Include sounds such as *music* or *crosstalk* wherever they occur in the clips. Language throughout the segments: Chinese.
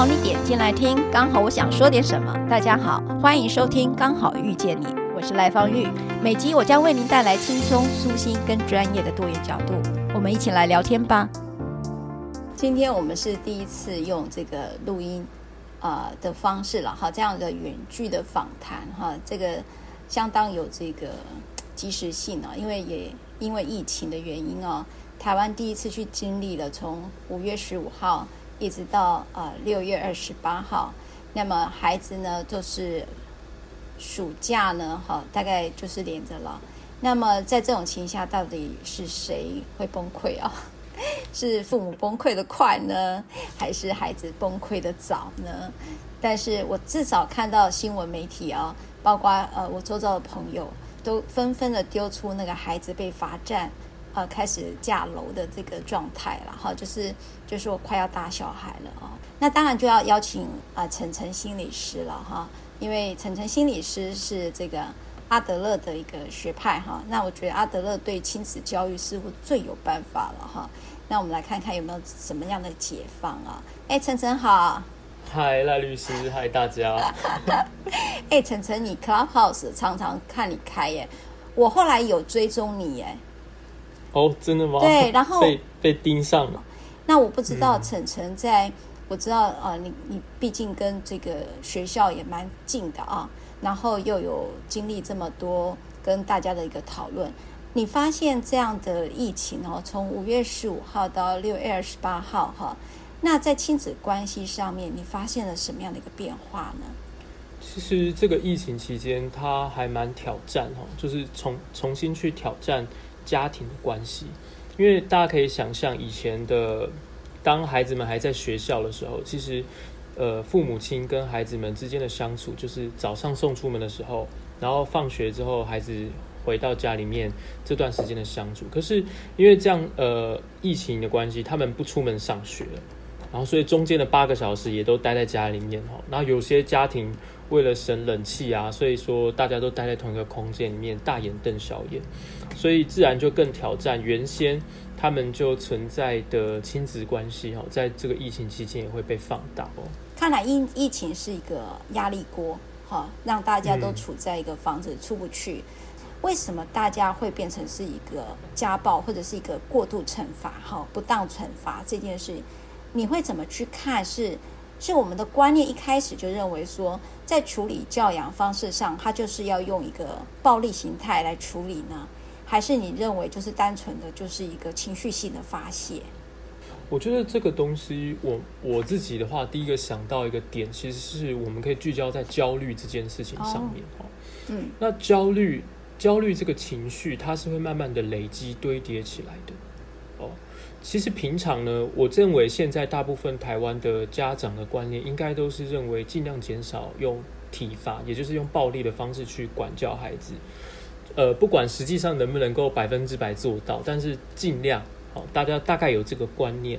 好你点进来听，刚好我想说点什么。大家好，欢迎收听《刚好遇见你》，我是赖芳玉。每集我将为您带来轻松、舒心跟专业的多元角度，我们一起来聊天吧。今天我们是第一次用这个录音啊、的方式了哈，这样的远距的访谈哈，这个相当有这个即时性啊，因为也因为疫情的原因啊，台湾第一次去经历了从五月十五号。一直到呃六月二十八号，那么孩子呢就是暑假呢，哈，大概就是连着了。那么在这种情况下，到底是谁会崩溃啊？*laughs* 是父母崩溃的快呢，还是孩子崩溃的早呢？但是我至少看到新闻媒体啊，包括呃我周遭的朋友，都纷纷的丢出那个孩子被罚站。呃，开始架楼的这个状态了哈，就是就是我快要打小孩了啊，那当然就要邀请啊晨晨心理师了哈，因为晨晨心理师是这个阿德勒的一个学派哈，那我觉得阿德勒对亲子教育似乎最有办法了哈，那我们来看看有没有什么样的解放啊？哎，晨晨好，嗨赖律师，嗨大家，*laughs* *laughs* 哎，晨晨你 Clubhouse 常常看你开耶，我后来有追踪你耶。哦，真的吗？对，然后被被盯上了。那我不知道晨晨在，嗯、我知道啊、呃，你你毕竟跟这个学校也蛮近的啊，然后又有经历这么多跟大家的一个讨论，你发现这样的疫情哦，从五月十五号到六月二十八号哈，那在亲子关系上面，你发现了什么样的一个变化呢？其实这个疫情期间，它还蛮挑战哈，就是重重新去挑战。家庭的关系，因为大家可以想象，以前的当孩子们还在学校的时候，其实呃父母亲跟孩子们之间的相处，就是早上送出门的时候，然后放学之后孩子回到家里面这段时间的相处。可是因为这样呃疫情的关系，他们不出门上学，然后所以中间的八个小时也都待在家里面哈。然后有些家庭为了省冷气啊，所以说大家都待在同一个空间里面，大眼瞪小眼。所以自然就更挑战原先他们就存在的亲子关系哈，在这个疫情期间也会被放大哦。看来疫疫情是一个压力锅哈，让大家都处在一个房子出不去。为什么大家会变成是一个家暴或者是一个过度惩罚哈，不当惩罚这件事，你会怎么去看？是是我们的观念一开始就认为说，在处理教养方式上，它就是要用一个暴力形态来处理呢？还是你认为就是单纯的就是一个情绪性的发泄？我觉得这个东西，我我自己的话，第一个想到一个点，其实是我们可以聚焦在焦虑这件事情上面。哦，嗯，那焦虑焦虑这个情绪，它是会慢慢的累积堆叠起来的。哦，其实平常呢，我认为现在大部分台湾的家长的观念，应该都是认为尽量减少用体罚，也就是用暴力的方式去管教孩子。呃，不管实际上能不能够百分之百做到，但是尽量，好，大家大概有这个观念。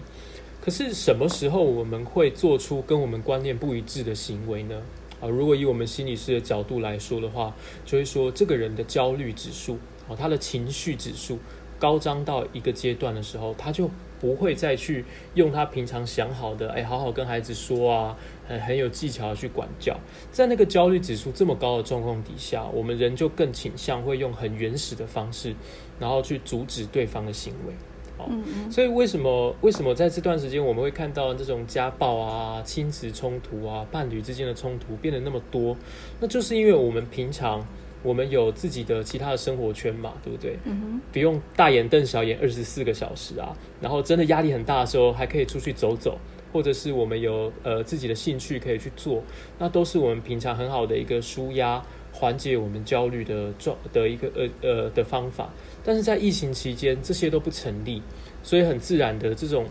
可是什么时候我们会做出跟我们观念不一致的行为呢？啊，如果以我们心理师的角度来说的话，就会说这个人的焦虑指数，哦，他的情绪指数高涨到一个阶段的时候，他就不会再去用他平常想好的，哎，好好跟孩子说啊。很很有技巧的去管教，在那个焦虑指数这么高的状况底下，我们人就更倾向会用很原始的方式，然后去阻止对方的行为。哦，嗯嗯。所以为什么为什么在这段时间我们会看到这种家暴啊、亲子冲突啊、伴侣之间的冲突变得那么多？那就是因为我们平常我们有自己的其他的生活圈嘛，对不对？嗯。不用大眼瞪小眼二十四个小时啊，然后真的压力很大的时候，还可以出去走走。或者是我们有呃自己的兴趣可以去做，那都是我们平常很好的一个舒压、缓解我们焦虑的状的一个呃呃的方法。但是在疫情期间，这些都不成立，所以很自然的这种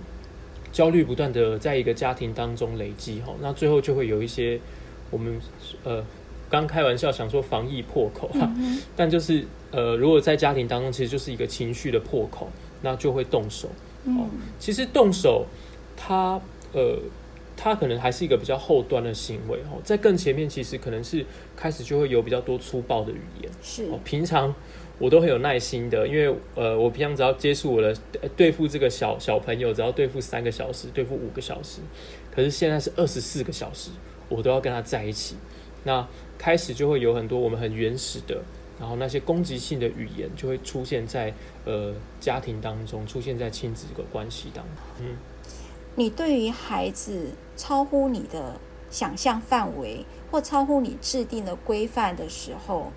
焦虑不断的在一个家庭当中累积哈，那最后就会有一些我们呃刚开玩笑想说防疫破口哈，但就是呃如果在家庭当中其实就是一个情绪的破口，那就会动手。哦，其实动手它。呃，他可能还是一个比较后端的行为哦，在更前面其实可能是开始就会有比较多粗暴的语言。是哦，平常我都很有耐心的，因为呃，我平常只要接触我的对付这个小小朋友，只要对付三个小时，对付五个小时，可是现在是二十四个小时，我都要跟他在一起。那开始就会有很多我们很原始的，然后那些攻击性的语言就会出现在呃家庭当中，出现在亲子这个关系当中。嗯，你对于孩子超乎你的想象范围，或超乎你制定的规范的时候，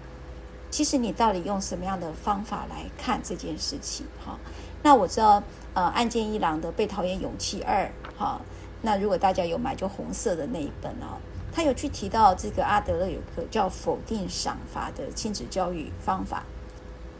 其实你到底用什么样的方法来看这件事情？哈，那我知道，呃，岸见一郎的《被讨厌勇气二》哈，那如果大家有买，就红色的那一本哦，他有去提到这个阿德勒有个叫否定赏罚的亲子教育方法，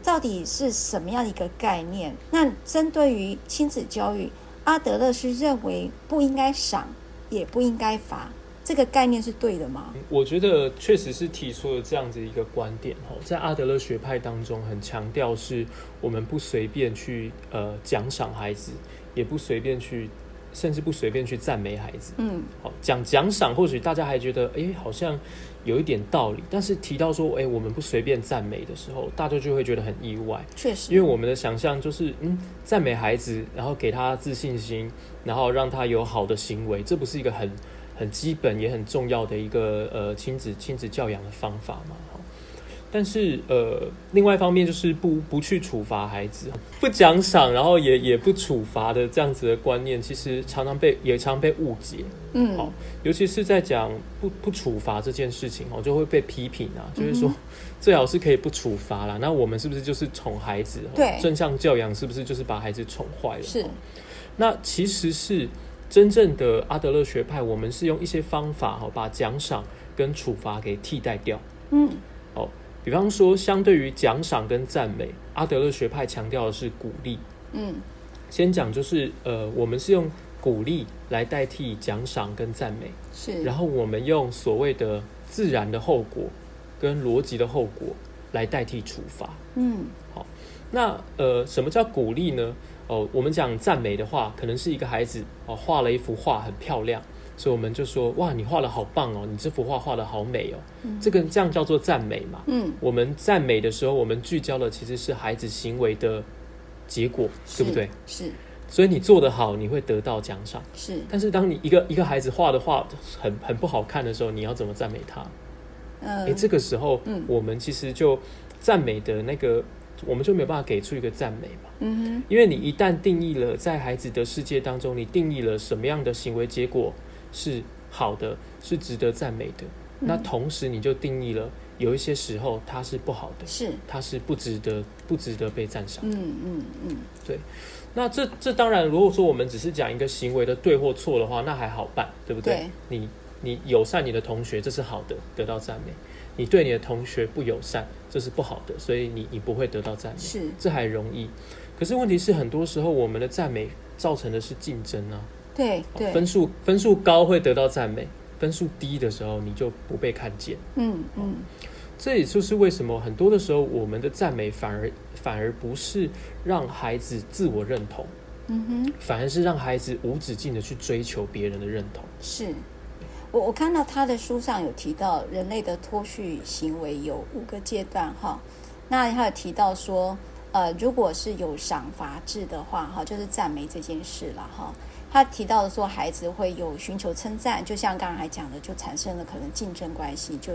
到底是什么样一个概念？那针对于亲子教育，阿德勒是认为不应该赏，也不应该罚。这个概念是对的吗？我觉得确实是提出了这样子一个观点哈，在阿德勒学派当中，很强调是我们不随便去呃奖赏孩子，也不随便去，甚至不随便去赞美孩子。嗯，好，讲奖赏，或许大家还觉得哎，好像有一点道理，但是提到说哎，我们不随便赞美的时候，大家就会觉得很意外。确实，因为我们的想象就是嗯，赞美孩子，然后给他自信心，然后让他有好的行为，这不是一个很。很基本也很重要的一个呃亲子亲子教养的方法嘛，但是呃另外一方面就是不不去处罚孩子，不奖赏，然后也也不处罚的这样子的观念，其实常常被也常被误解，嗯，好，尤其是在讲不不处罚这件事情哦，就会被批评啊，就是说最好是可以不处罚啦，那我们是不是就是宠孩子？对，正向教养是不是就是把孩子宠坏了？是，那其实是。真正的阿德勒学派，我们是用一些方法哈，把奖赏跟处罚给替代掉。嗯，哦，比方说，相对于奖赏跟赞美，阿德勒学派强调的是鼓励。嗯，先讲就是呃，我们是用鼓励来代替奖赏跟赞美，是，然后我们用所谓的自然的后果跟逻辑的后果来代替处罚。嗯，好，那呃，什么叫鼓励呢？哦，我们讲赞美的话，可能是一个孩子哦画了一幅画很漂亮，所以我们就说哇，你画的好棒哦，你这幅画画的好美哦，嗯、这个这样叫做赞美嘛。嗯，我们赞美的时候，我们聚焦的其实是孩子行为的结果，对不对？是。所以你做得好，你会得到奖赏。是。但是当你一个一个孩子画的画很很不好看的时候，你要怎么赞美他？嗯、呃，这个时候，嗯，我们其实就赞美的那个。我们就没有办法给出一个赞美嘛，嗯哼，因为你一旦定义了在孩子的世界当中，你定义了什么样的行为结果是好的，是值得赞美的，嗯，那同时你就定义了有一些时候它是不好的，是它是不值得不值得被赞赏，嗯嗯嗯，对。那这这当然，如果说我们只是讲一个行为的对或错的话，那还好办，对不对？对，你你友善你的同学，这是好的，得到赞美。你对你的同学不友善，这是不好的，所以你你不会得到赞美，是这还容易。可是问题是，很多时候我们的赞美造成的是竞争啊。对对，分数分数高会得到赞美，分数低的时候你就不被看见。嗯嗯，这也就是为什么很多的时候我们的赞美反而反而不是让孩子自我认同，嗯哼，反而是让孩子无止境的去追求别人的认同。是。我我看到他的书上有提到人类的脱序行为有五个阶段哈，那他有提到说，呃，如果是有赏罚制的话哈，就是赞美这件事了哈。他提到的说，孩子会有寻求称赞，就像刚才讲的，就产生了可能竞争关系，就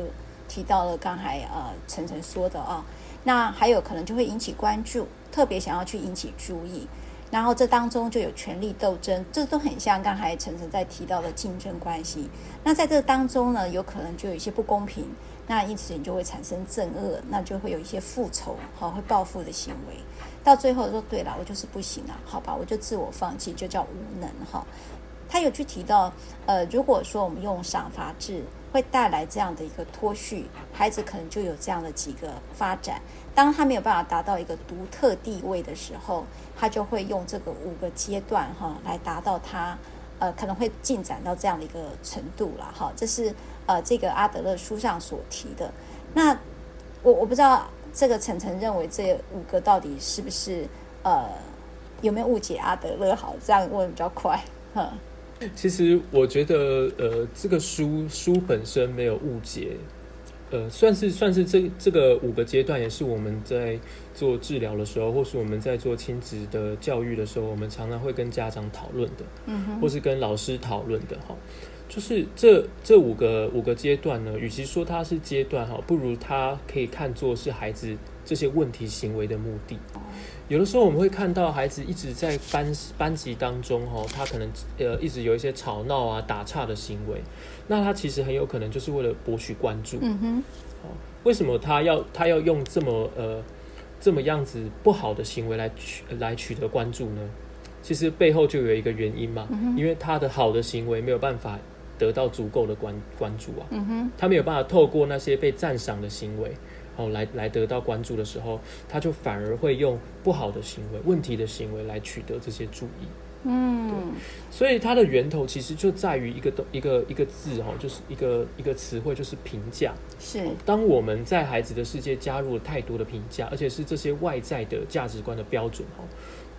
提到了刚才呃晨晨说的啊，那还有可能就会引起关注，特别想要去引起注意。然后这当中就有权力斗争，这都很像刚才晨晨在提到的竞争关系。那在这当中呢，有可能就有一些不公平，那因此你就会产生憎恶，那就会有一些复仇，好，会报复的行为。到最后说对了，我就是不行了，好吧，我就自我放弃，就叫无能哈。他有去提到，呃，如果说我们用赏罚制，会带来这样的一个脱序，孩子可能就有这样的几个发展。当他没有办法达到一个独特地位的时候，他就会用这个五个阶段哈来达到他呃可能会进展到这样的一个程度了哈。这是呃这个阿德勒书上所提的。那我我不知道这个晨晨认为这五个到底是不是呃有没有误解阿德勒？好，这样问比较快。哈，其实我觉得呃这个书书本身没有误解。呃，算是算是这这个五个阶段，也是我们在做治疗的时候，或是我们在做亲子的教育的时候，我们常常会跟家长讨论的，嗯哼，或是跟老师讨论的哈。就是这这五个五个阶段呢，与其说它是阶段哈，不如它可以看作是孩子这些问题行为的目的。有的时候我们会看到孩子一直在班班级当中哈，他可能呃一直有一些吵闹啊、打岔的行为，那他其实很有可能就是为了博取关注。嗯哼，为什么他要他要用这么呃这么样子不好的行为来取来取得关注呢？其实背后就有一个原因嘛，因为他的好的行为没有办法。得到足够的关关注啊，嗯哼，他没有办法透过那些被赞赏的行为，哦，来来得到关注的时候，他就反而会用不好的行为、问题的行为来取得这些注意。嗯，所以它的源头其实就在于一个一个一个字哈，就是一个一个词汇，就是评价。是，当我们在孩子的世界加入了太多的评价，而且是这些外在的价值观的标准哈。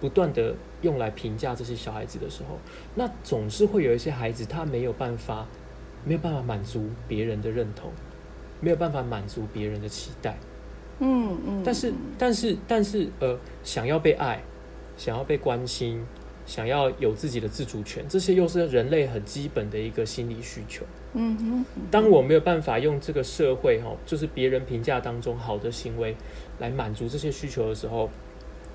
不断的用来评价这些小孩子的时候，那总是会有一些孩子，他没有办法，没有办法满足别人的认同，没有办法满足别人的期待。嗯嗯。但是但是但是呃，想要被爱，想要被关心，想要有自己的自主权，这些又是人类很基本的一个心理需求。嗯哼。当我没有办法用这个社会哈，就是别人评价当中好的行为来满足这些需求的时候。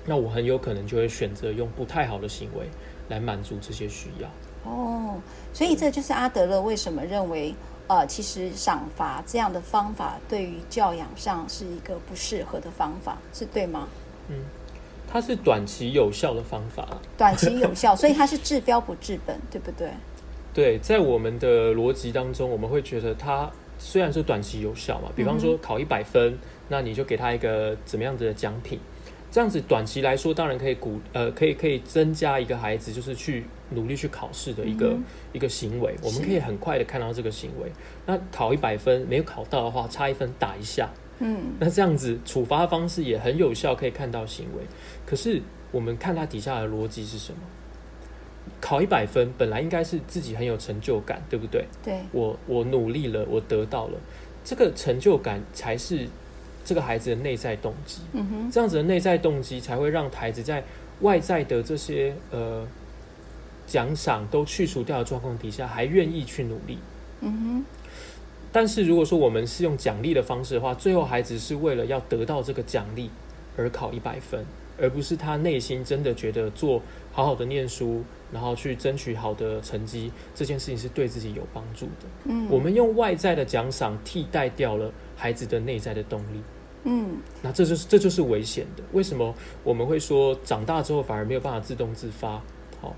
那我很有可能就会选择用不太好的行为来满足这些需要。哦，所以这就是阿德勒为什么认为，呃，其实赏罚这样的方法对于教养上是一个不适合的方法，是对吗？嗯，它是短期有效的方法。短期有效，*laughs* 所以它是治标不治本，对不对？对，在我们的逻辑当中，我们会觉得它虽然是短期有效嘛，比方说考一百分，嗯，那你就给他一个怎么样子的奖品。这样子短期来说，当然可以鼓呃，可以可以增加一个孩子就是去努力去考试的一个、嗯、一个行为。我们可以很快的看到这个行为。那考一百分没有考到的话，差一分打一下。嗯，那这样子处罚的方式也很有效，可以看到行为。可是我们看他底下的逻辑是什么？考一百分本来应该是自己很有成就感，对不对？对，我我努力了，我得到了这个成就感才是。这个孩子的内在动机，嗯哼，这样子的内在动机才会让孩子在外在的这些呃奖赏都去除掉的状况底下，还愿意去努力，嗯哼。但是如果说我们是用奖励的方式的话，最后孩子是为了要得到这个奖励而考一百分，而不是他内心真的觉得做好好的念书，然后去争取好的成绩，这件事情是对自己有帮助的。嗯，我们用外在的奖赏替代掉了孩子的内在的动力。嗯，那这就是这就是危险的。为什么我们会说长大之后反而没有办法自动自发？好，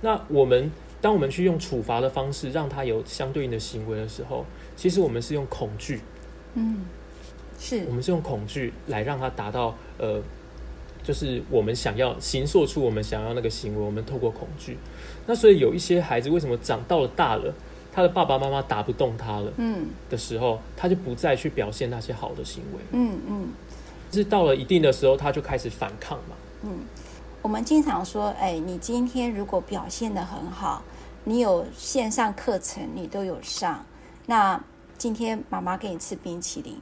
那我们当我们去用处罚的方式让他有相对应的行为的时候，其实我们是用恐惧。嗯，是我们是用恐惧来让他达到呃，就是我们想要形塑出我们想要那个行为。我们透过恐惧，那所以有一些孩子为什么长到了大了？他的爸爸妈妈打不动他了，嗯，的时候，他就不再去表现那些好的行为，嗯嗯，是到了一定的时候，他就开始反抗嘛，嗯，我们经常说，哎，你今天如果表现的很好，你有线上课程，你都有上，那今天妈妈给你吃冰淇淋，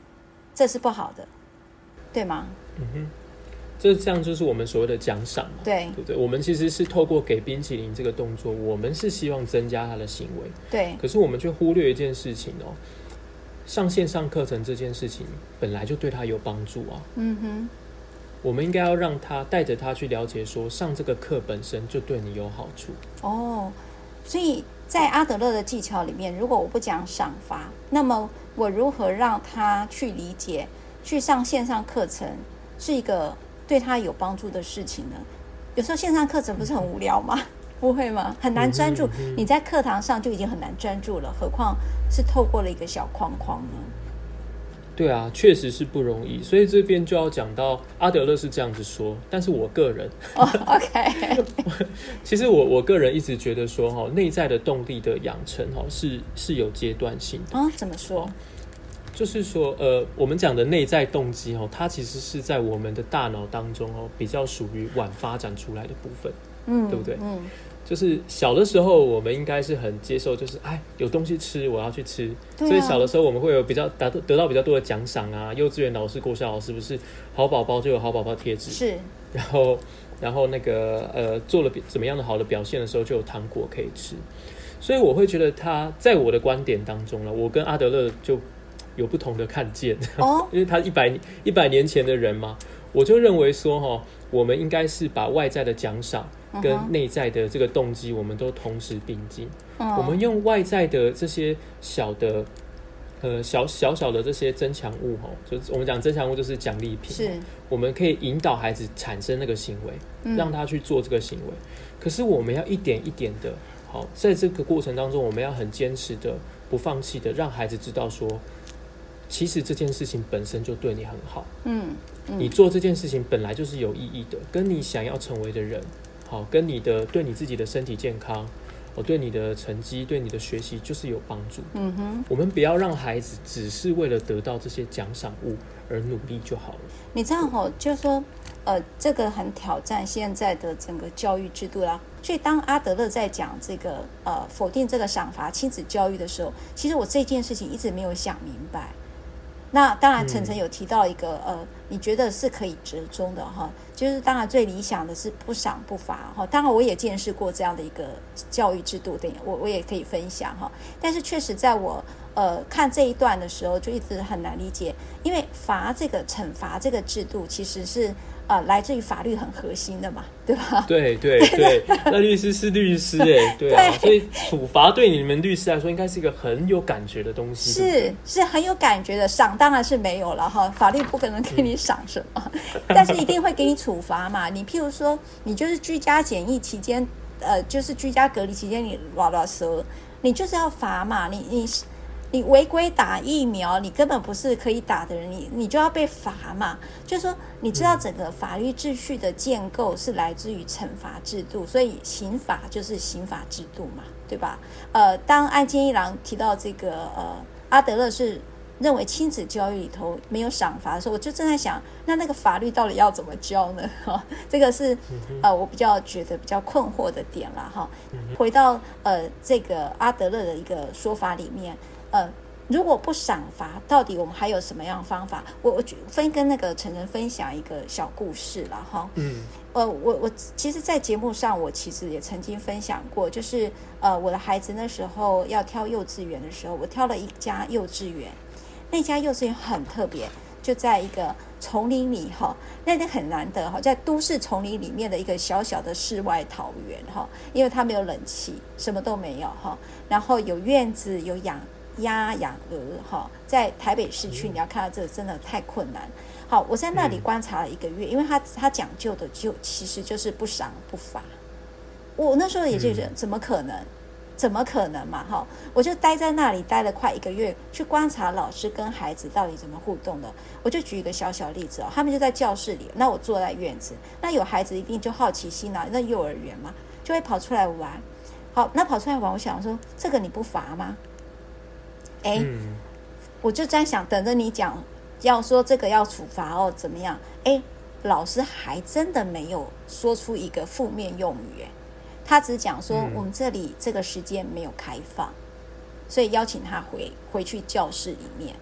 这是不好的，对吗？嗯哼。这这样就是我们所谓的奖赏嘛，对，对不对？我们其实是透过给冰淇淋这个动作，我们是希望增加他的行为，对。可是我们却忽略一件事情哦，上线上课程这件事情本来就对他有帮助啊。嗯哼，我们应该要让他带着他去了解，说上这个课本身就对你有好处。哦，所以在阿德勒的技巧里面，如果我不讲赏罚，那么我如何让他去理解，去上线上课程是一个。对他有帮助的事情呢？有时候线上课程不是很无聊吗？*laughs* 不会吗？很难专注。你在课堂上就已经很难专注了，何况是透过了一个小框框呢？对啊，确实是不容易。所以这边就要讲到阿德勒是这样子说，但是我个人，oh, OK，*laughs* 其实我我个人一直觉得说哈，内在的动力的养成哈是是有阶段性的。哦，怎么说？就是说，呃，我们讲的内在动机哦，它其实是在我们的大脑当中哦，比较属于晚发展出来的部分，嗯，对不对？嗯，就是小的时候，我们应该是很接受，就是哎，有东西吃，我要去吃。啊、所以小的时候，我们会有比较得得到比较多的奖赏啊。幼稚园老师、国小老师不是好宝宝就有好宝宝贴纸，是。然后，然后那个呃，做了怎么样的好的表现的时候，就有糖果可以吃。所以我会觉得他在我的观点当中呢，我跟阿德勒就有不同的看见。哦，*laughs* 因为他一百一百年前的人嘛，我就认为说哈，我们应该是把外在的奖赏。跟内在的这个动机，我们都同时并进。Uh huh. 我们用外在的这些小的，呃，小小小的这些增强物，哈，就是我们讲增强物就是奖励品。是，我们可以引导孩子产生那个行为，嗯、让他去做这个行为。可是我们要一点一点的，好，在这个过程当中，我们要很坚持的、不放弃的，让孩子知道说，其实这件事情本身就对你很好。嗯，嗯你做这件事情本来就是有意义的，跟你想要成为的人。好，跟你的对你自己的身体健康，我对你的成绩、对你的学习就是有帮助。嗯哼，我们不要让孩子只是为了得到这些奖赏物而努力就好了。你知道吼，就是说，呃，这个很挑战现在的整个教育制度啦。所以当阿德勒在讲这个呃否定这个赏罚亲子教育的时候，其实我这件事情一直没有想明白。那当然，晨晨有提到一个、呃，你觉得是可以折中的哈，就是当然最理想的是不赏不罚哈。当然我也见识过这样的一个教育制度对，我我也可以分享哈。但是确实在我呃看这一段的时候，就一直很难理解，因为罚这个惩罚这个制度其实是。啊、呃，来自于法律很核心的嘛，对吧？对对 *laughs* 对，那律师是律师哎，对啊，对所以处罚对你们律师来说应该是一个很有感觉的东西，是是很有感觉的。赏当然是没有了哈，法律不可能给你赏什么，嗯、但是一定会给你处罚嘛。你譬如说，你就是居家检疫期间，呃，就是居家隔离期间，你拉拉舌，你就是要罚嘛，你你。你违规打疫苗，你根本不是可以打的人，你你就要被罚嘛。就是说，你知道整个法律秩序的建构是来自于惩罚制度，所以刑法就是刑法制度嘛，对吧？呃，当岸见一郎提到这个呃阿德勒是认为亲子教育里头没有赏罚的时候，我就正在想，那那个法律到底要怎么教呢？*laughs* 哈，这个是呃我比较觉得比较困惑的点了哈。回到呃这个阿德勒的一个说法里面。呃，如果不赏罚，到底我们还有什么样的方法？我我分跟那个晨晨分享一个小故事了哈。嗯。呃，我我其实，在节目上，我其实也曾经分享过，就是呃，我的孩子那时候要挑幼稚园的时候，我挑了一家幼稚园，那家幼稚园很特别，就在一个丛林里哈，那那很难得哈，在都市丛林里面的一个小小的世外桃源哈，因为它没有冷气，什么都没有哈，然后有院子，有养。鸭养鹅哈，在台北市区，你要看到这个真的太困难。好，我在那里观察了一个月，因为他他讲究的就其实就是不赏不罚。我那时候也就觉得怎么可能，怎么可能嘛哈？我就待在那里待了快一个月，去观察老师跟孩子到底怎么互动的。我就举一个小小例子哦，他们就在教室里，那我坐在院子，那有孩子一定就好奇心啊，那幼儿园嘛，就会跑出来玩。好，那跑出来玩，我想说这个你不罚吗？哎，嗯、我就在想，等着你讲，要说这个要处罚哦，怎么样？哎，老师还真的没有说出一个负面用语，哎，他只讲说、嗯、我们这里这个时间没有开放，所以邀请他回回去教室里面。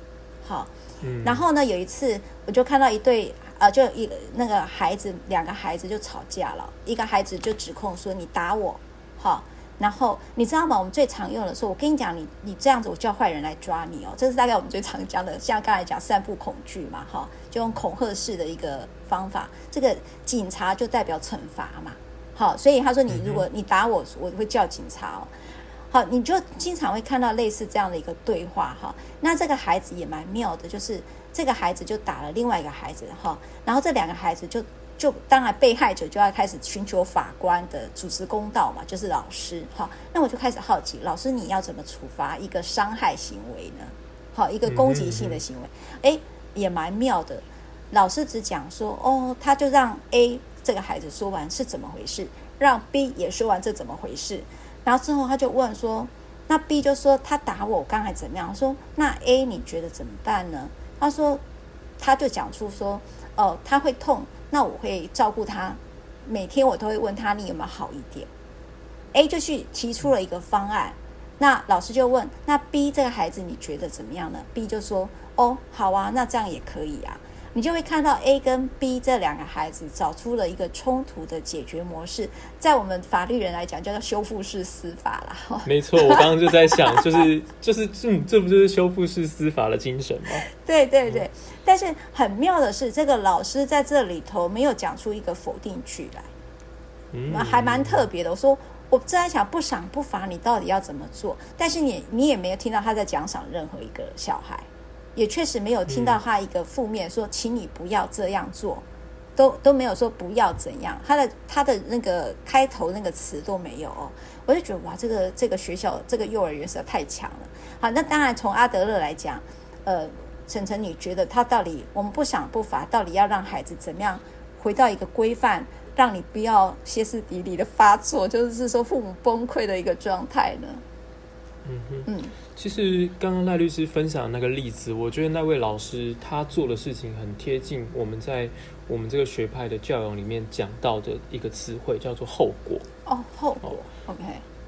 好，嗯、然后呢，有一次我就看到一对，呃，就一那个孩子，两个孩子就吵架了，一个孩子就指控说你打我，好。然后你知道吗？我们最常用的说，我跟你讲，你你这样子，我叫坏人来抓你哦。这是大概我们最常讲的，像刚才讲散布恐惧嘛，哈，就用恐吓式的一个方法。这个警察就代表惩罚嘛，好，所以他说你如果你打我，我会叫警察哦。好，你就经常会看到类似这样的一个对话哈。那这个孩子也蛮妙的，就是这个孩子就打了另外一个孩子哈，然后这两个孩子就。就当然，被害者就要开始寻求法官的主持公道嘛，就是老师。好，那我就开始好奇，老师你要怎么处罚一个伤害行为呢？好，一个攻击性的行为，哎，也蛮妙的。老师只讲说，哦，他就让 A 这个孩子说完是怎么回事，让 B 也说完这怎么回事，然后之后他就问说，那 B 就说他打我刚才怎么样？说那 A 你觉得怎么办呢？他说，他就讲出说，哦，他会痛。那我会照顾他，每天我都会问他，你有没有好一点？A 就去提出了一个方案，那老师就问，那 B 这个孩子你觉得怎么样呢？B 就说，哦，好啊，那这样也可以啊。你就会看到 A 跟 B 这两个孩子找出了一个冲突的解决模式，在我们法律人来讲，叫做修复式司法啦。*laughs* 没错，我刚刚就在想，*laughs* 就是就是嗯，这不就是修复式司法的精神吗？对对对，但是很妙的是，这个老师在这里头没有讲出一个否定句来，嗯，还蛮特别的。我说，我正在想不赏不罚，你到底要怎么做？但是你你也没有听到他在奖赏任何一个小孩。也确实没有听到他一个负面说，请你不要这样做，都都没有说不要怎样，他的他的那个开头那个词都没有哦，我就觉得哇，这个这个学校这个幼儿园实在太强了。好，那当然从阿德勒来讲，呃，晨晨，你觉得他到底我们不想不罚，到底要让孩子怎么样回到一个规范，让你不要歇斯底里的发作，就是说父母崩溃的一个状态呢？嗯哼，嗯，其实刚刚赖律师分享那个例子，我觉得那位老师他做的事情很贴近我们在我们这个学派的教养里面讲到的一个词汇，叫做后果。哦，后果。哦、OK。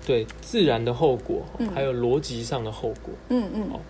对，自然的后果，还有逻辑上的后果。嗯嗯。哦，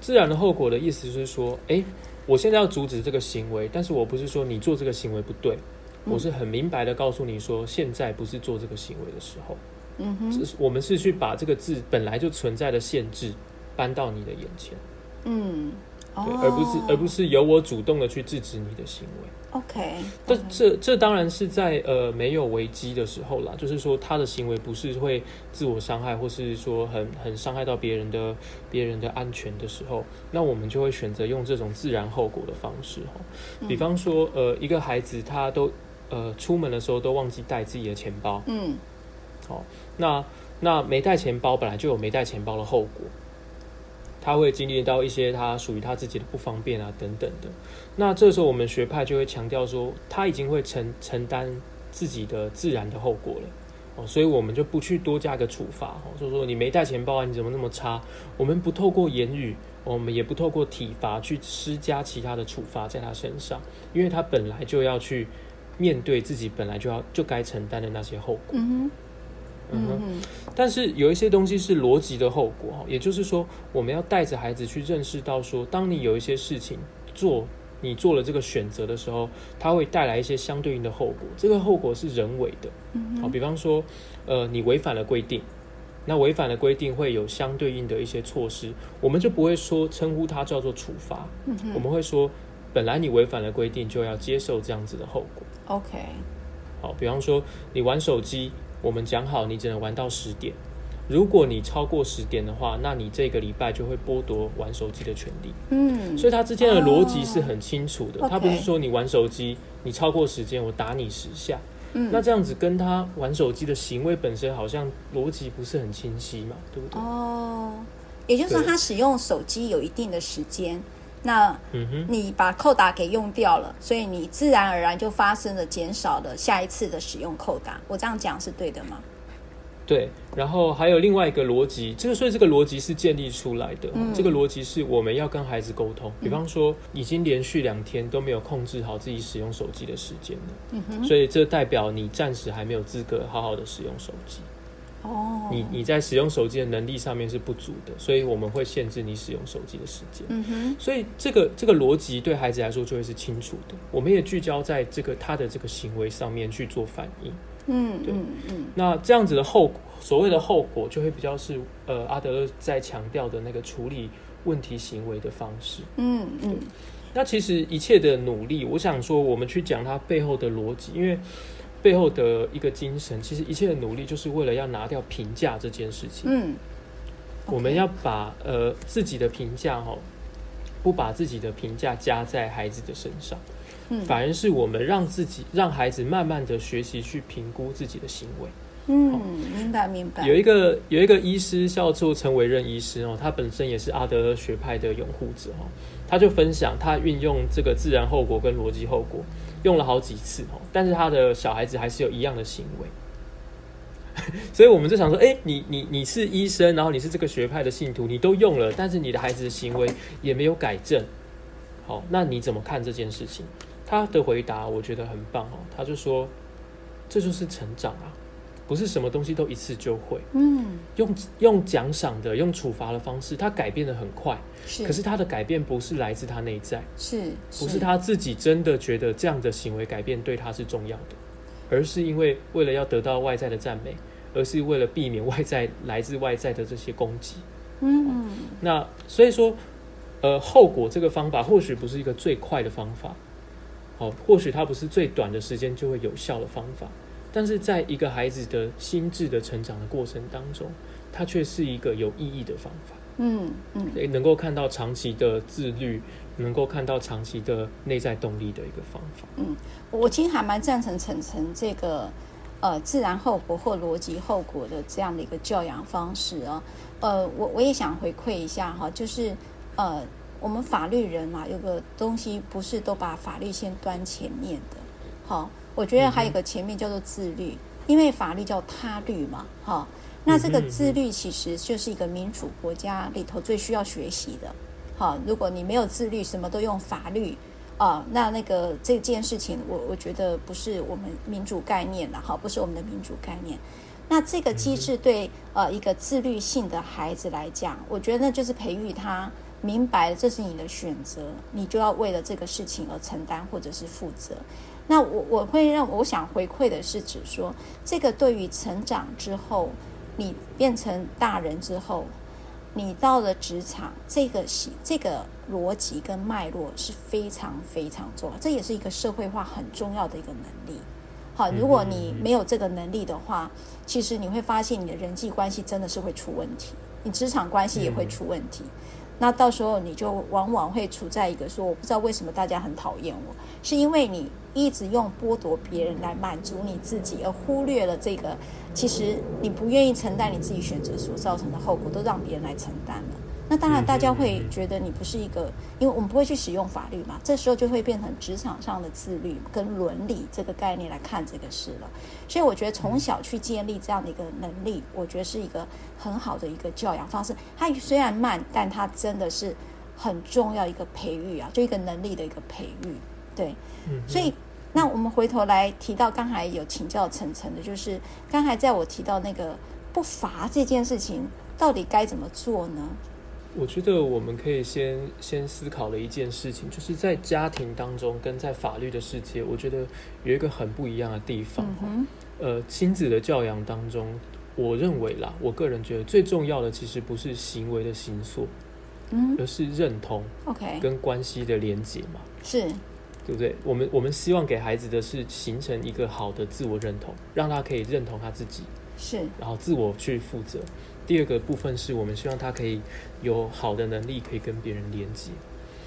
自然的后果的意思是说，哎，我现在要阻止这个行为，但是我不是说你做这个行为不对，嗯、我是很明白的告诉你说，现在不是做这个行为的时候。嗯哼，是我们是去把这个字本来就存在的限制搬到你的眼前，嗯，对，而不是而不是由我主动的去制止你的行为。OK，这这这当然是在呃没有危机的时候啦，就是说他的行为不是会自我伤害，或是说很很伤害到别人的别人的安全的时候，那我们就会选择用这种自然后果的方式哈。比方说，呃，一个孩子他都呃出门的时候都忘记带自己的钱包，嗯。好，那那没带钱包本来就有没带钱包的后果，他会经历到一些他属于他自己的不方便啊等等的。那这时候我们学派就会强调说，他已经会承承担自己的自然的后果了哦，所以我们就不去多加个处罚哦，所以说你没带钱包啊，你怎么那么差？我们不透过言语，我们也不透过体罚去施加其他的处罚在他身上，因为他本来就要去面对自己本来就要就该承担的那些后果。嗯嗯哼，但是有一些东西是逻辑的后果，也就是说，我们要带着孩子去认识到，说，当你有一些事情做，你做了这个选择的时候，它会带来一些相对应的后果。这个后果是人为的，好，比方说，呃，你违反了规定，那违反了规定会有相对应的一些措施，我们就不会说称呼它叫做处罚，我们会说，本来你违反了规定，就要接受这样子的后果。OK，好，比方说你玩手机。我们讲好，你只能玩到十点。如果你超过十点的话，那你这个礼拜就会剥夺玩手机的权利。嗯，所以它之间的逻辑是很清楚的。他、哦、不是说你玩手机，你超过时间我打你十下。嗯，那这样子跟他玩手机的行为本身好像逻辑不是很清晰嘛，对不对？哦，也就是说他使用手机有一定的时间。那，你把扣打给用掉了，所以你自然而然就发生了减少了下一次的使用扣打。我这样讲是对的吗？对，然后还有另外一个逻辑，这个所以这个逻辑是建立出来的。嗯、这个逻辑是我们要跟孩子沟通，比方说已经连续两天都没有控制好自己使用手机的时间了，嗯哼，所以这代表你暂时还没有资格好好的使用手机。哦，你你在使用手机的能力上面是不足的，所以我们会限制你使用手机的时间。嗯哼，所以这个这个逻辑对孩子来说就会是清楚的。我们也聚焦在这个他的这个行为上面去做反应。嗯，对，嗯嗯。那这样子的后果，所谓的后果就会比较是呃阿德勒在强调的那个处理问题行为的方式。嗯嗯。那其实一切的努力，我想说我们去讲它背后的逻辑，因为。背后的一个精神，其实一切的努力就是为了要拿掉评价这件事情。嗯，我们要把呃自己的评价哈，不把自己的评价加在孩子的身上，嗯，反而是我们让自己让孩子慢慢的学习去评估自己的行为。嗯，明白明白。有一个有一个医师叫做陈维任医师哦，他本身也是阿德勒学派的拥护者哦，他就分享他运用这个自然后果跟逻辑后果。用了好几次哦，但是他的小孩子还是有一样的行为，*laughs* 所以我们就想说，哎，你你你是医生，然后你是这个学派的信徒，你都用了，但是你的孩子的行为也没有改正，好，那你怎么看这件事情？他的回答我觉得很棒哦，他就说，这就是成长啊，不是什么东西都一次就会。嗯，用用奖赏的、用处罚的方式，他改变的很快。是，可是他的改变不是来自他内在，是，不是他自己真的觉得这样的行为改变对他是重要的，而是因为为了要得到外在的赞美，而是为了避免外在来自外在的这些攻击。嗯，那所以说，呃，后果这个方法或许不是一个最快的方法。哦，或许它不是最短的时间就会有效的方法，但是在一个孩子的心智的成长的过程当中，它却是一个有意义的方法。嗯嗯，能够看到长期的自律，能够看到长期的内在动力的一个方法。嗯，我其实还蛮赞成晨晨这个呃自然后果或逻辑后果的这样的一个教养方式啊。呃，我我也想回馈一下哈，就是呃。我们法律人嘛，有个东西不是都把法律先端前面的，好，我觉得还有一个前面叫做自律，因为法律叫他律嘛，哈，那这个自律其实就是一个民主国家里头最需要学习的，好，如果你没有自律，什么都用法律啊，那那个这件事情，我我觉得不是我们民主概念了，哈，不是我们的民主概念，那这个机制对呃一个自律性的孩子来讲，我觉得那就是培育他。明白，这是你的选择，你就要为了这个事情而承担或者是负责。那我我会让我想回馈的是，指说这个对于成长之后，你变成大人之后，你到了职场，这个系这个逻辑跟脉络是非常非常重要，这也是一个社会化很重要的一个能力。好，如果你没有这个能力的话，其实你会发现你的人际关系真的是会出问题，你职场关系也会出问题。那到时候你就往往会处在一个说，我不知道为什么大家很讨厌我，是因为你一直用剥夺别人来满足你自己，而忽略了这个，其实你不愿意承担你自己选择所造成的后果，都让别人来承担了。那当然，大家会觉得你不是一个，因为我们不会去使用法律嘛，这时候就会变成职场上的自律跟伦理这个概念来看这个事了。所以我觉得从小去建立这样的一个能力，我觉得是一个很好的一个教养方式。它虽然慢，但它真的是很重要一个培育啊，就一个能力的一个培育。对，所以那我们回头来提到刚才有请教晨晨的，就是刚才在我提到那个不罚这件事情，到底该怎么做呢？我觉得我们可以先先思考的一件事情，就是在家庭当中跟在法律的世界，我觉得有一个很不一样的地方。嗯、呃，亲子的教养当中，我认为啦，我个人觉得最重要的其实不是行为的形塑，嗯，而是认同，OK，跟关系的连结嘛，是，对不对？我们我们希望给孩子的是形成一个好的自我认同，让他可以认同他自己，是，然后自我去负责。第二个部分是我们希望他可以有好的能力，可以跟别人连接。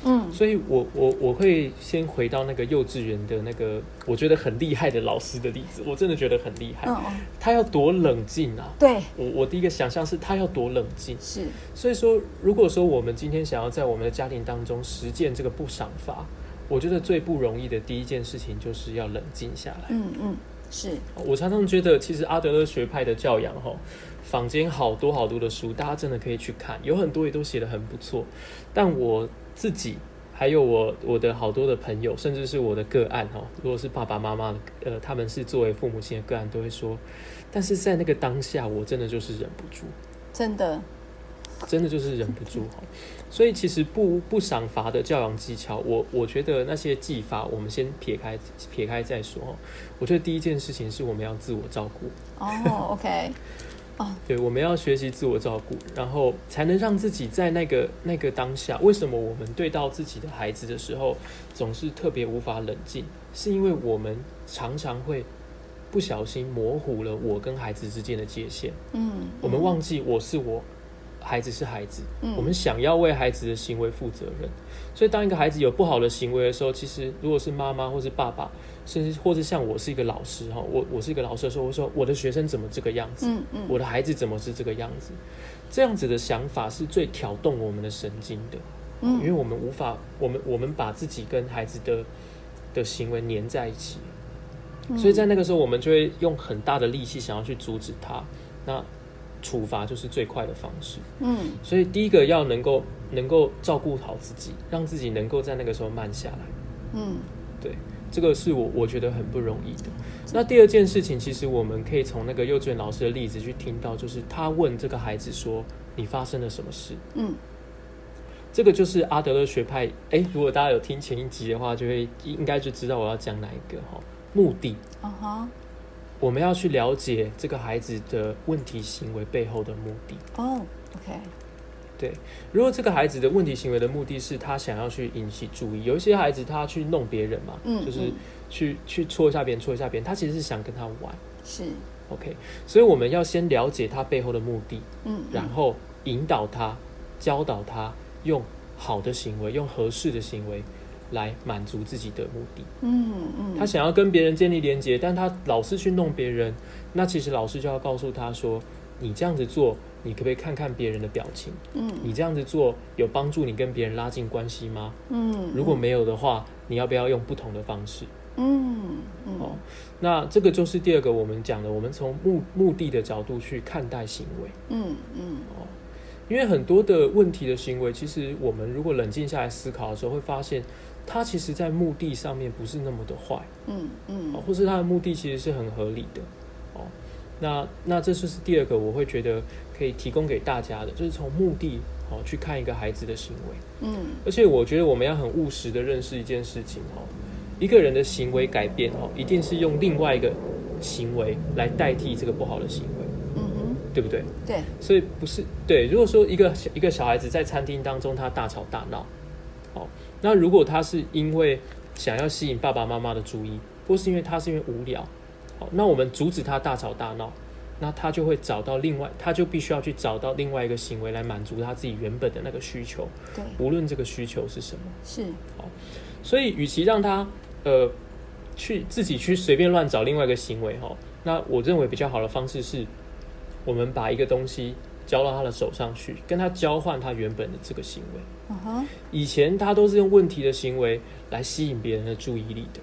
嗯，所以我我我会先回到那个幼稚园的那个我觉得很厉害的老师的例子，我真的觉得很厉害。嗯，他要多冷静啊！对，我我第一个想象是他要多冷静。是，所以说，如果说我们今天想要在我们的家庭当中实践这个不赏罚，我觉得最不容易的第一件事情就是要冷静下来。嗯嗯，是我常常觉得，其实阿德勒学派的教养，哈。坊间好多好多的书，大家真的可以去看，有很多也都写得很不错。但我自己还有我我的好多的朋友，甚至是我的个案哈，如果是爸爸妈妈，呃，他们是作为父母亲的个案，都会说，但是在那个当下，我真的就是忍不住，真的，真的就是忍不住哈。所以其实不不赏罚的教养技巧，我我觉得那些技法，我们先撇开撇开再说。我觉得第一件事情是我们要自我照顾。哦，OK。哦，对，我们要学习自我照顾，然后才能让自己在那个那个当下。为什么我们对到自己的孩子的时候总是特别无法冷静？是因为我们常常会不小心模糊了我跟孩子之间的界限。嗯，嗯，我们忘记我是我，孩子是孩子。嗯，我们想要为孩子的行为负责任。所以，当一个孩子有不好的行为的时候，其实如果是妈妈或是爸爸。甚至或者像我是一个老师哈，我我是一个老师的时候，我说我的学生怎么这个样子？嗯嗯，我的孩子怎么是这个样子？这样子的想法是最挑动我们的神经的，嗯，因为我们无法，我们我们把自己跟孩子的的行为粘在一起，所以在那个时候，我们就会用很大的力气想要去阻止他。那处罚就是最快的方式，嗯，所以第一个要能够能够照顾好自己，让自己能够在那个时候慢下来，嗯，对。这个是我我觉得很不容易的。那第二件事情，其实我们可以从那个幼稚园老师的例子去听到，就是他问这个孩子说：“你发生了什么事？”嗯，这个就是阿德勒学派。哎，如果大家有听前一集的话，就会应该就知道我要讲哪一个哈。目的，啊哈，我们要去了解这个孩子的问题行为背后的目的。哦，OK。对，如果这个孩子的问题行为的目的是他想要去引起注意，有一些孩子他去弄别人嘛，嗯，就是去、嗯、去戳一下别人，戳一下别人，他其实是想跟他玩，是 OK，所以我们要先了解他背后的目的，嗯，然后引导他，教导他用好的行为，用合适的行为来满足自己的目的，嗯嗯，他想要跟别人建立连接，但他老是去弄别人，那其实老师就要告诉他说，你这样子做。你可不可以看看别人的表情？嗯，你这样子做有帮助你跟别人拉近关系吗？嗯，如果没有的话，你要不要用不同的方式？嗯，嗯哦，那这个就是第二个我们讲的，我们从目目的的角度去看待行为。嗯嗯哦，因为很多的问题的行为，其实我们如果冷静下来思考的时候，会发现它其实在目的上面不是那么的坏。嗯嗯，或是他的目的其实是很合理的。哦，那那这就是第二个，我会觉得。可以提供给大家的，就是从目的哦去看一个孩子的行为，嗯，而且我觉得我们要很务实的认识一件事情哦，一个人的行为改变哦，一定是用另外一个行为来代替这个不好的行为，嗯哼，对不对？对，所以不是对。如果说一个一个小孩子在餐厅当中他大吵大闹，哦，那如果他是因为想要吸引爸爸妈妈的注意，或是因为他是因为无聊，好，那我们阻止他大吵大闹。那他就会找到另外，他就必须要去找到另外一个行为来满足他自己原本的那个需求。对，无论这个需求是什么。是。好，所以与其让他呃去自己去随便乱找另外一个行为哈，那我认为比较好的方式是，我们把一个东西交到他的手上去，跟他交换他原本的这个行为。以前他都是用问题的行为来吸引别人的注意力的，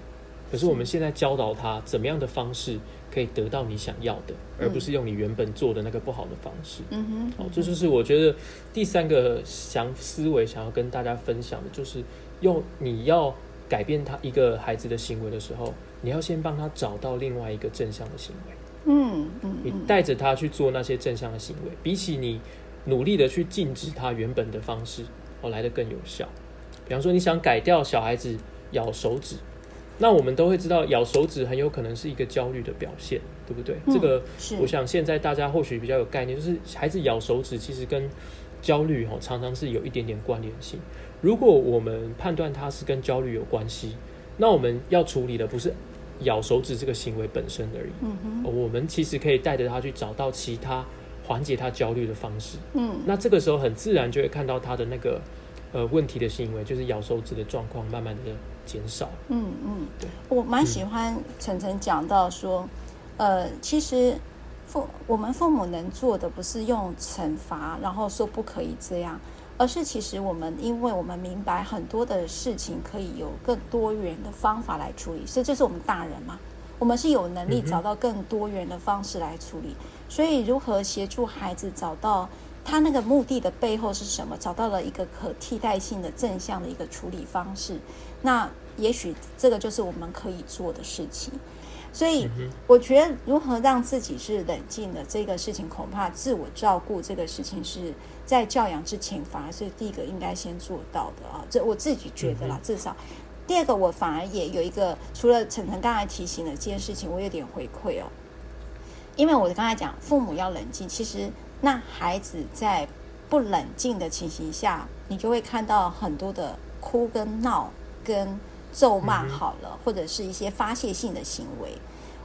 可是我们现在教导他怎么样的方式。可以得到你想要的，而不是用你原本做的那个不好的方式。嗯哼，好，这就是我觉得第三个想思维想要跟大家分享的，就是用你要改变他一个孩子的行为的时候，你要先帮他找到另外一个正向的行为。嗯嗯，你带着他去做那些正向的行为，比起你努力的去禁止他原本的方式，哦，来的更有效。比方说，你想改掉小孩子咬手指。那我们都会知道，咬手指很有可能是一个焦虑的表现，对不对？嗯、这个，我想现在大家或许比较有概念，就是孩子咬手指其实跟焦虑哦常常是有一点点关联性。如果我们判断它是跟焦虑有关系，那我们要处理的不是咬手指这个行为本身而已。嗯哼，我们其实可以带着他去找到其他缓解他焦虑的方式。嗯，那这个时候很自然就会看到他的那个呃问题的行为，就是咬手指的状况，慢慢的。减少。嗯嗯，对，我蛮喜欢晨晨讲到说，呃，其实父我们父母能做的不是用惩罚，然后说不可以这样，而是其实我们因为我们明白很多的事情可以有更多元的方法来处理，所以这是我们大人嘛，我们是有能力找到更多元的方式来处理，所以如何协助孩子找到他那个目的的背后是什么，找到了一个可替代性的正向的一个处理方式。那也许这个就是我们可以做的事情，所以我觉得如何让自己是冷静的这个事情，恐怕自我照顾这个事情是在教养之前反而是第一个应该先做到的啊。这我自己觉得啦，至少第二个我反而也有一个，除了晨晨刚才提醒的这件事情，我有点回馈哦，因为我刚才讲父母要冷静，其实那孩子在不冷静的情形下，你就会看到很多的哭跟闹。跟咒骂好了，或者是一些发泄性的行为。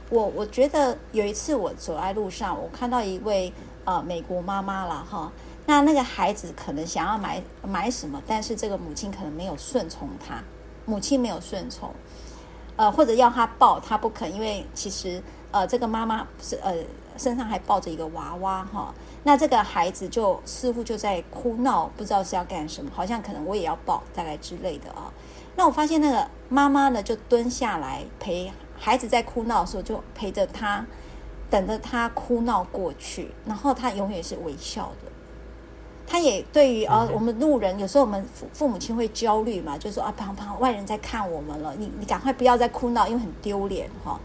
我我觉得有一次我走在路上，我看到一位呃美国妈妈了哈，那那个孩子可能想要买买什么，但是这个母亲可能没有顺从他，母亲没有顺从，呃或者要他抱他不肯，因为其实呃这个妈妈是呃身上还抱着一个娃娃哈，那这个孩子就似乎就在哭闹，不知道是要干什么，好像可能我也要抱，大概之类的啊。那我发现那个妈妈呢，就蹲下来陪孩子在哭闹的时候，就陪着他，等着他哭闹过去，然后他永远是微笑的。他也对于啊，我们路人有时候我们父父母亲会焦虑嘛，就说啊，旁旁外人在看我们了，你你赶快不要再哭闹，因为很丢脸哈。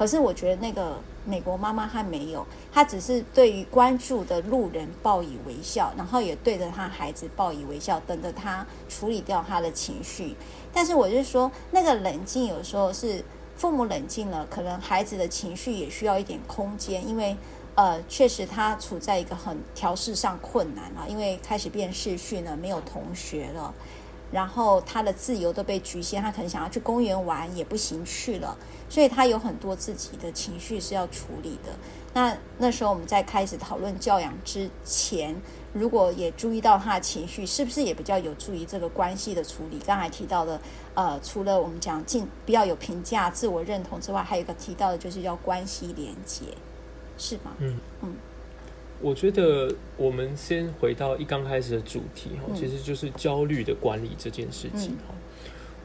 可是我觉得那个美国妈妈她没有，她只是对于关注的路人报以微笑，然后也对着她孩子报以微笑，等着他处理掉他的情绪。但是我就说，那个冷静有时候是父母冷静了，可能孩子的情绪也需要一点空间，因为呃，确实他处在一个很调试上困难啊，因为开始变视讯了，没有同学了。然后他的自由都被局限，他可能想要去公园玩也不行去了，所以他有很多自己的情绪是要处理的。那那时候我们在开始讨论教养之前，如果也注意到他的情绪，是不是也比较有助于这个关系的处理？刚才提到的，呃，除了我们讲进不要有评价、自我认同之外，还有一个提到的就是要关系连接，是吗？嗯嗯。我觉得我们先回到一刚开始的主题哈，其实就是焦虑的管理这件事情哈。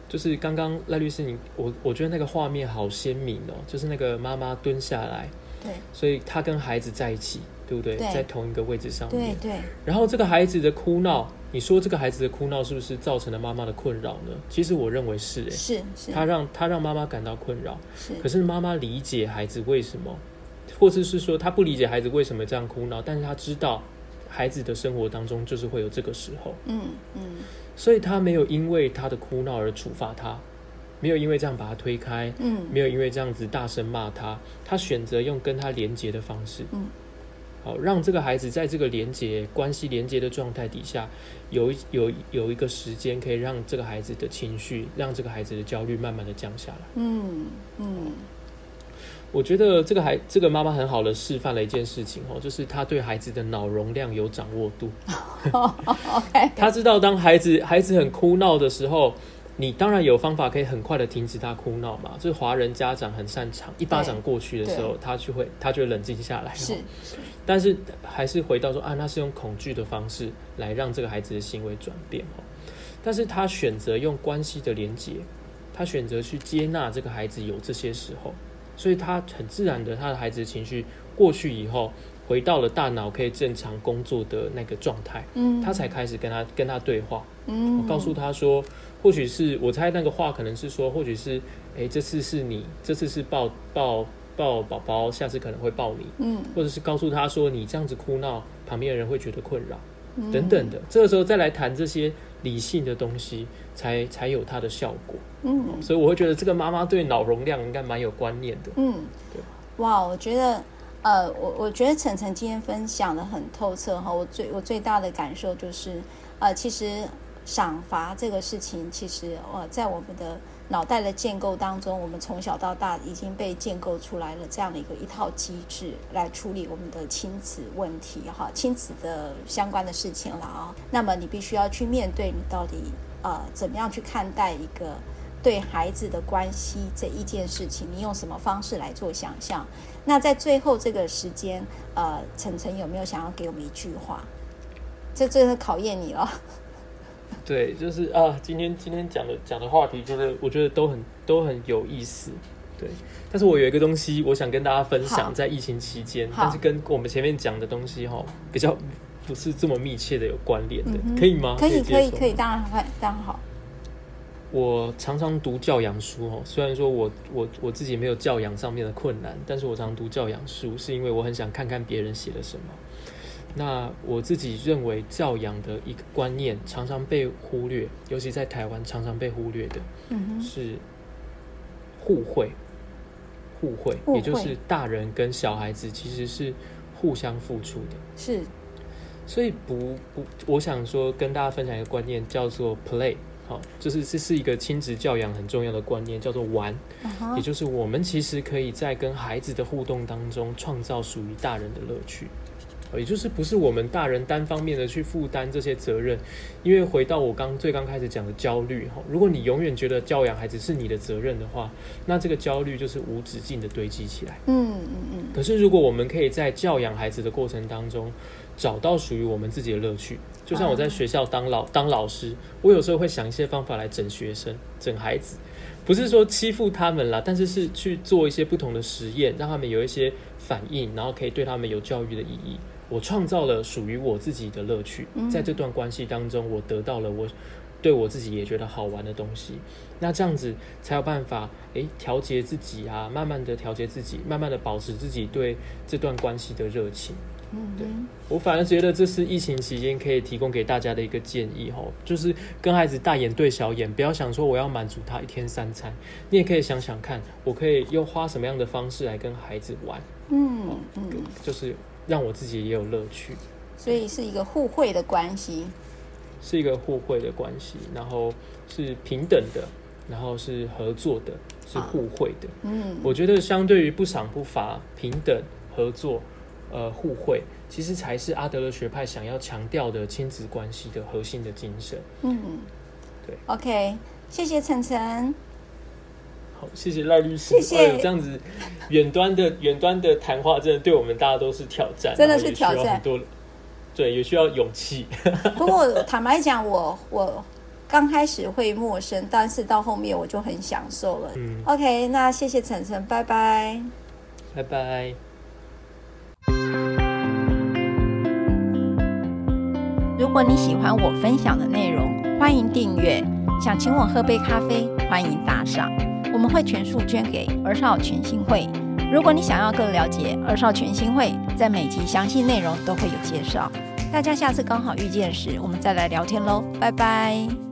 就是刚刚赖律师你我我觉得那个画面好鲜明哦，就是那个妈妈蹲下来，对，所以她跟孩子在一起，对不对？在同一个位置上面，对对。然后这个孩子的哭闹，你说这个孩子的哭闹是不是造成了妈妈的困扰呢？其实我认为是哎，是是，他让他让妈妈感到困扰，是。可是妈妈理解孩子为什么。或者是说他不理解孩子为什么这样哭闹，但是他知道孩子的生活当中就是会有这个时候，嗯嗯，所以他没有因为他的哭闹而处罚他，没有因为这样把他推开，嗯，没有因为这样子大声骂他，他选择用跟他连接的方式，嗯，好，让这个孩子在这个连接关系连接的状态底下，有有有一个时间可以让这个孩子的情绪，让这个孩子的焦虑慢慢的降下来，嗯嗯。我觉得这个孩这个妈妈很好的示范了一件事情哦，就是她对孩子的脑容量有掌握度。*laughs* OK，她知道当孩子孩子很哭闹的时候，你当然有方法可以很快的停止他哭闹嘛。就是华人家长很擅长，一巴掌过去的时候，他就会他就会冷静下来。是，但是还是回到说啊，那是用恐惧的方式来让这个孩子的行为转变哦。但是他选择用关系的连接，他选择去接纳这个孩子有这些时候。所以他很自然的，他的孩子的情绪过去以后，回到了大脑可以正常工作的那个状态，嗯，他才开始跟他跟他对话，嗯，我告诉他说，或许是我猜那个话可能是说，或许是，哎，这次是你，这次是抱抱抱宝宝，下次可能会抱你，嗯，或者是告诉他说，你这样子哭闹，旁边的人会觉得困扰。等等的，这个时候再来谈这些理性的东西，才才有它的效果。嗯，所以我会觉得这个妈妈对脑容量应该蛮有观念的。嗯，对。哇，我觉得，呃，我我觉得晨晨今天分享的很透彻哈。我最我最大的感受就是，呃，其实赏罚这个事情，其实呃，在我们的。脑袋的建构当中，我们从小到大已经被建构出来了这样的一个一套机制来处理我们的亲子问题哈，亲子的相关的事情了啊。那么你必须要去面对，你到底呃怎么样去看待一个对孩子的关系这一件事情？你用什么方式来做想象？那在最后这个时间，呃，晨晨有没有想要给我们一句话？这真的考验你了。对，就是啊，今天今天讲的讲的话题，就是我觉得都很都很有意思，对。但是我有一个东西，我想跟大家分享，在疫情期间，但是跟我们前面讲的东西哈，比较不是这么密切的有关联的，嗯、可以吗？可以，可以，可以，当然好，当然好。我常常读教养书哦，虽然说我我我自己没有教养上面的困难，但是我常常读教养书，是因为我很想看看别人写了什么。那我自己认为教养的一个观念常常被忽略，尤其在台湾常常被忽略的，是互惠，互惠，也就是大人跟小孩子其实是互相付出的。是，所以不不，我想说跟大家分享一个观念，叫做 play，好，就是这是一个亲子教养很重要的观念，叫做玩，也就是我们其实可以在跟孩子的互动当中创造属于大人的乐趣。也就是不是我们大人单方面的去负担这些责任，因为回到我刚最刚开始讲的焦虑哈，如果你永远觉得教养孩子是你的责任的话，那这个焦虑就是无止境的堆积起来。嗯嗯嗯。可是如果我们可以在教养孩子的过程当中找到属于我们自己的乐趣，就像我在学校当老当老师，我有时候会想一些方法来整学生、整孩子，不是说欺负他们啦，但是是去做一些不同的实验，让他们有一些反应，然后可以对他们有教育的意义。我创造了属于我自己的乐趣，嗯、在这段关系当中，我得到了我对我自己也觉得好玩的东西。那这样子才有办法，诶，调节自己啊，慢慢的调节自己，慢慢的保持自己对这段关系的热情。嗯，对，我反而觉得这是疫情期间可以提供给大家的一个建议吼，就是跟孩子大眼对小眼，不要想说我要满足他一天三餐，你也可以想想看，我可以用花什么样的方式来跟孩子玩。嗯嗯，就是让我自己也有乐趣，所以是一个互惠的关系，是一个互惠的关系，然后是平等的，然后是合作的，是互惠的。嗯，我觉得相对于不赏不罚、平等合作。呃，互惠其实才是阿德勒学派想要强调的亲子关系的核心的精神。嗯，对。OK，谢谢岑岑。好，谢谢赖律师。谢谢。哦、这样子，远端的远端的谈话，真的对我们大家都是挑战，真的是挑战。很多，对，也需要勇气。不过坦白讲，我我刚开始会陌生，但是到后面我就很享受了。嗯。OK，那谢谢晨晨，拜拜。拜拜。如果你喜欢我分享的内容，欢迎订阅。想请我喝杯咖啡，欢迎打赏，我们会全数捐给儿少全新会。如果你想要更了解儿少全新会，在每集详细内容都会有介绍。大家下次刚好遇见时，我们再来聊天喽，拜拜。